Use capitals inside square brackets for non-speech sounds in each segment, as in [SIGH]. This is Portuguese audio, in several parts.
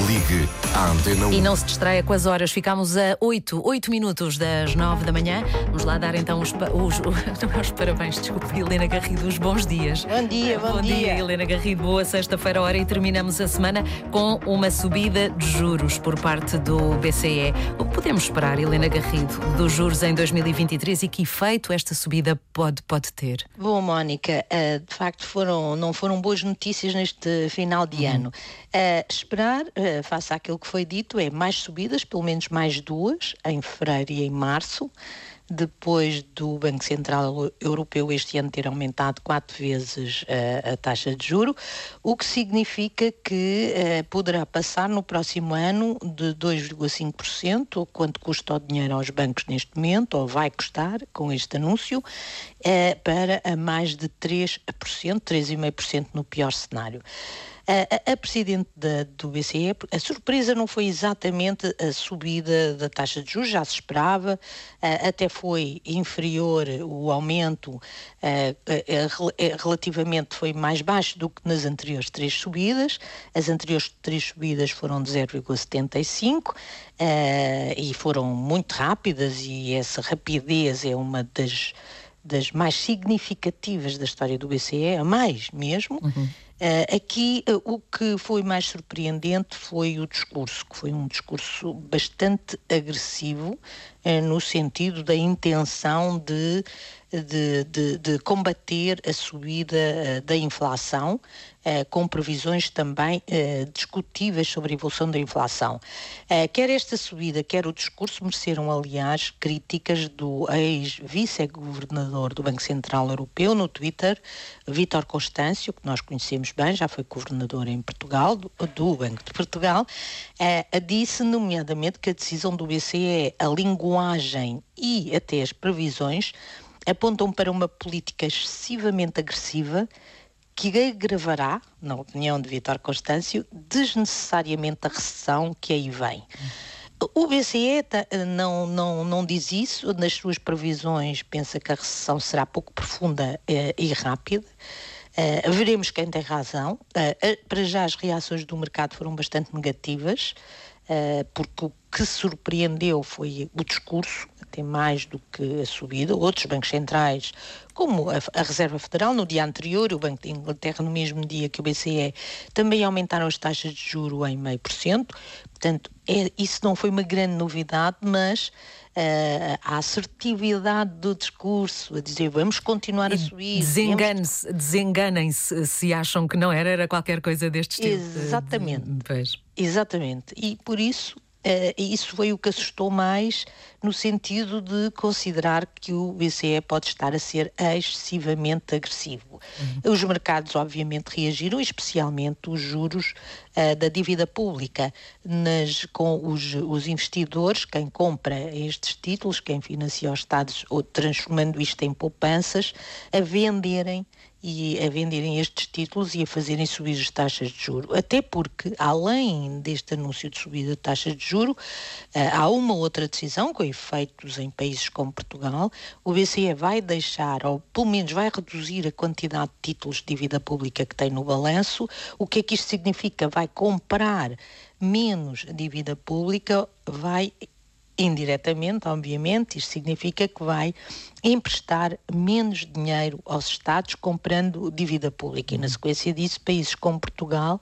Ligue à Antena 1. E não se distraia com as horas, ficámos a 8, 8 minutos das 9 da manhã. Vamos lá dar então os, os, [LAUGHS] os, os parabéns, desculpe, Helena Garrido, os bons dias. Bom dia, bom, dia. Helena Garrido. Boa sexta-feira, hora, e terminamos a semana com uma subida de juros por parte do BCE. O que podemos esperar, Helena Garrido, dos juros em 2023 e que efeito esta subida pode, pode ter? Bom, Mónica, eh, de facto foram, não foram boas notícias neste final de ano. Eh, esperar, eh, face àquilo que foi dito, é mais subidas, pelo menos mais duas, em fevereiro e em março, depois do Banco Central Europeu este ano ter aumentado quatro vezes eh, a taxa de juro, o que significa que eh, poderá passar no próximo ano de 2,5%, ou quanto custa o dinheiro aos bancos neste momento, ou vai custar com este anúncio, eh, para a mais de 3%, 3,5% no pior cenário. A, a- Presidente da- do BCE, a surpresa não foi exatamente a subida da taxa de juros, já se esperava, até foi inferior o aumento, rel- relativamente foi mais baixo do que nas anteriores três subidas, as anteriores três subidas foram de 0,75 ah, e foram muito rápidas e essa rapidez é uma das das mais significativas da história do BCE, a mais mesmo. Eh, aqui eh, o que foi mais surpreendente foi o discurso, que foi um discurso bastante agressivo, eh, no sentido da intenção de, de, de- de combater a subida eh, da inflação, eh, com previsões também eh, discutíveis sobre a evolução da inflação. Quer esta subida, quer o discurso mereceram, aliás, críticas do ex-vice-governador do Banco Central Europeu no Twitter, Vítor Constâncio, que nós conhecemos bem, já foi governador em Portugal, do, do Banco de Portugal, disse, nomeadamente, que a decisão do BCE, a linguagem e até as previsões apontam para uma política excessivamente agressiva que agravará, na opinião de Vítor Constâncio, desnecessariamente a recessão que aí vem. O BCE não, não, não diz isso, nas suas previsões pensa que a recessão será pouco profunda eh, e rápida. Eh, veremos quem tem razão. Eh, para já as reações do mercado foram bastante negativas, eh, porque que surpreendeu foi o discurso, até mais do que a subida. Outros bancos centrais, como a, a Reserva Federal, no dia anterior, o Banco de Inglaterra, no mesmo dia que o BCE, também aumentaram as taxas de juro em meio por cento. Portanto, é- isso não foi uma grande novidade, mas eh, a assertividade do discurso, a dizer vamos continuar a subir. Desengane-se- Desenganem-se se acham que não era, era qualquer coisa deste tipo. Exatamente. Pois. Exatamente. E por isso, eh, isso foi o que assustou mais, no sentido de considerar que o BCE pode estar a ser excessivamente agressivo. Os mercados, obviamente, reagiram, especialmente os juros eh, da dívida pública, nas, com os, os investidores, quem compra estes títulos, quem financia os Estados, ou transformando isto em poupanças, a venderem e a venderem estes títulos e a fazerem subir as taxas de juro. Até porque, além deste anúncio de subida de taxas de juro, eh, há uma outra decisão com efeitos em países como Portugal. O BCE vai deixar, ou pelo menos vai reduzir a quantidade de títulos de dívida pública que tem no balanço. O que é que isto significa? Vai comprar menos dívida pública, vai indiretamente, obviamente, isto significa que vai emprestar menos dinheiro aos Estados comprando dívida pública. E, na sequência disso, países como Portugal,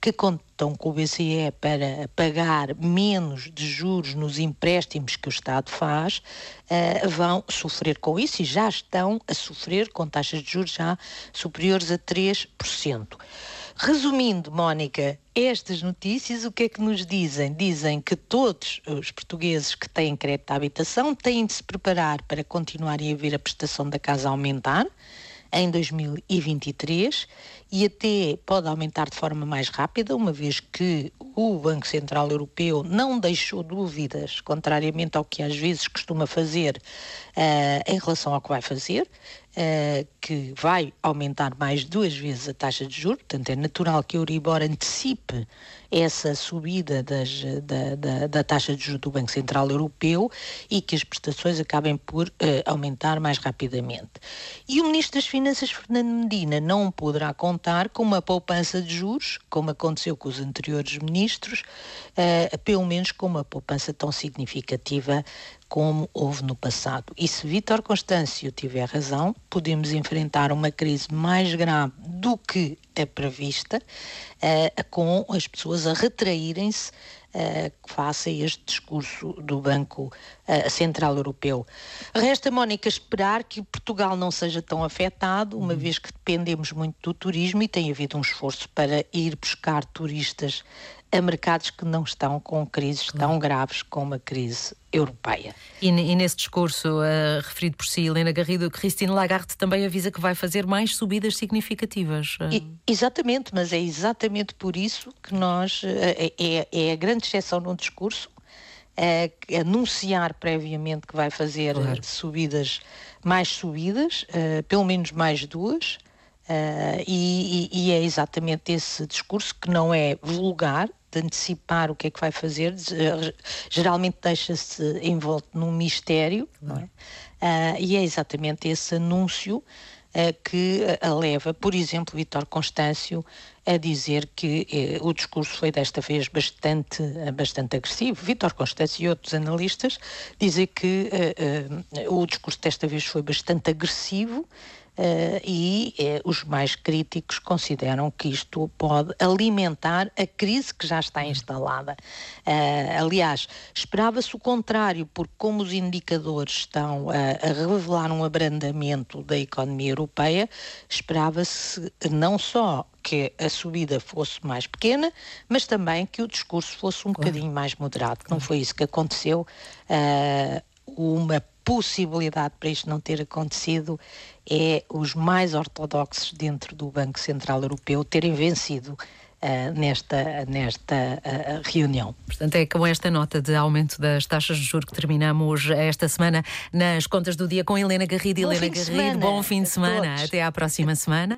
que contam com o BCE para pagar menos de juros nos empréstimos que o Estado faz, eh, vão sofrer com isso e já estão a sofrer com taxas de juros já superiores a 3%. Resumindo, Mónica, estas notícias o que é que nos dizem? Dizem que todos os portugueses que têm crédito à habitação têm de se preparar para continuarem a ver a prestação da casa aumentar em 2023 e até pode aumentar de forma mais rápida, uma vez que o Banco Central Europeu não deixou dúvidas, contrariamente ao que às vezes costuma fazer eh, em relação ao que vai fazer. Uh, que vai aumentar mais duas vezes a taxa de juros, portanto é natural que a Euribor antecipe essa subida das, da, da, da, taxa de juros do Banco Central Europeu e que as prestações acabem por uh, aumentar mais rapidamente. E o Ministro das Finanças, Fernando Medina, não poderá contar com uma poupança de juros, como aconteceu com os anteriores ministros, uh, pelo menos com uma poupança tão significativa como houve no passado. E se Vítor Constâncio tiver razão, podemos enfrentar uma crise mais grave do que é prevista, uh, com as pessoas a retraírem-se uh, face a este discurso do Banco uh, Central Europeu. Resta, Mónica, esperar que Portugal não seja tão afetado, uma uhum. vez que dependemos muito do turismo e tem havido um esforço para ir buscar turistas a mercados que não estão com crises claro. tão graves como a crise europeia. E, e nesse discurso uh, referido por si, Helena Garrido, Cristina Lagarde também avisa que vai fazer mais subidas significativas. Uh... E, exatamente, mas é exatamente por isso que nós, uh, é, é a grande exceção no discurso, é anunciar previamente que vai fazer claro. subidas, mais subidas, pelo menos mais duas, Uh, e, e, é exatamente esse discurso que não é vulgar, de antecipar o que é que vai fazer, geralmente deixa-se envolto num mistério, não é? Uh, e é exatamente esse anúncio uh, que a leva, por exemplo, Vitor Constâncio a dizer que eh, o discurso foi desta vez bastante, bastante agressivo. Vitor Constâncio e outros analistas dizem que o discurso desta vez foi bastante agressivo e uh, os mais críticos consideram que isto pode alimentar a crise que já está instalada. Uh, aliás, esperava-se o contrário, porque como os indicadores estão a revelar um abrandamento da economia europeia, esperava-se não só que a subida fosse mais pequena, mas também que o discurso fosse um claro. bocadinho mais moderado. Não foi isso que aconteceu. uma possibilidade para isto não ter acontecido é os mais ortodoxos dentro do Banco Central Europeu terem vencido Uh, nesta, nesta uh, reunião. Portanto, é com esta nota de aumento das taxas de juros que terminamos esta semana nas contas do dia com Helena Garrido. Bom Helena Garrido, bom fim de semana. Até à próxima semana.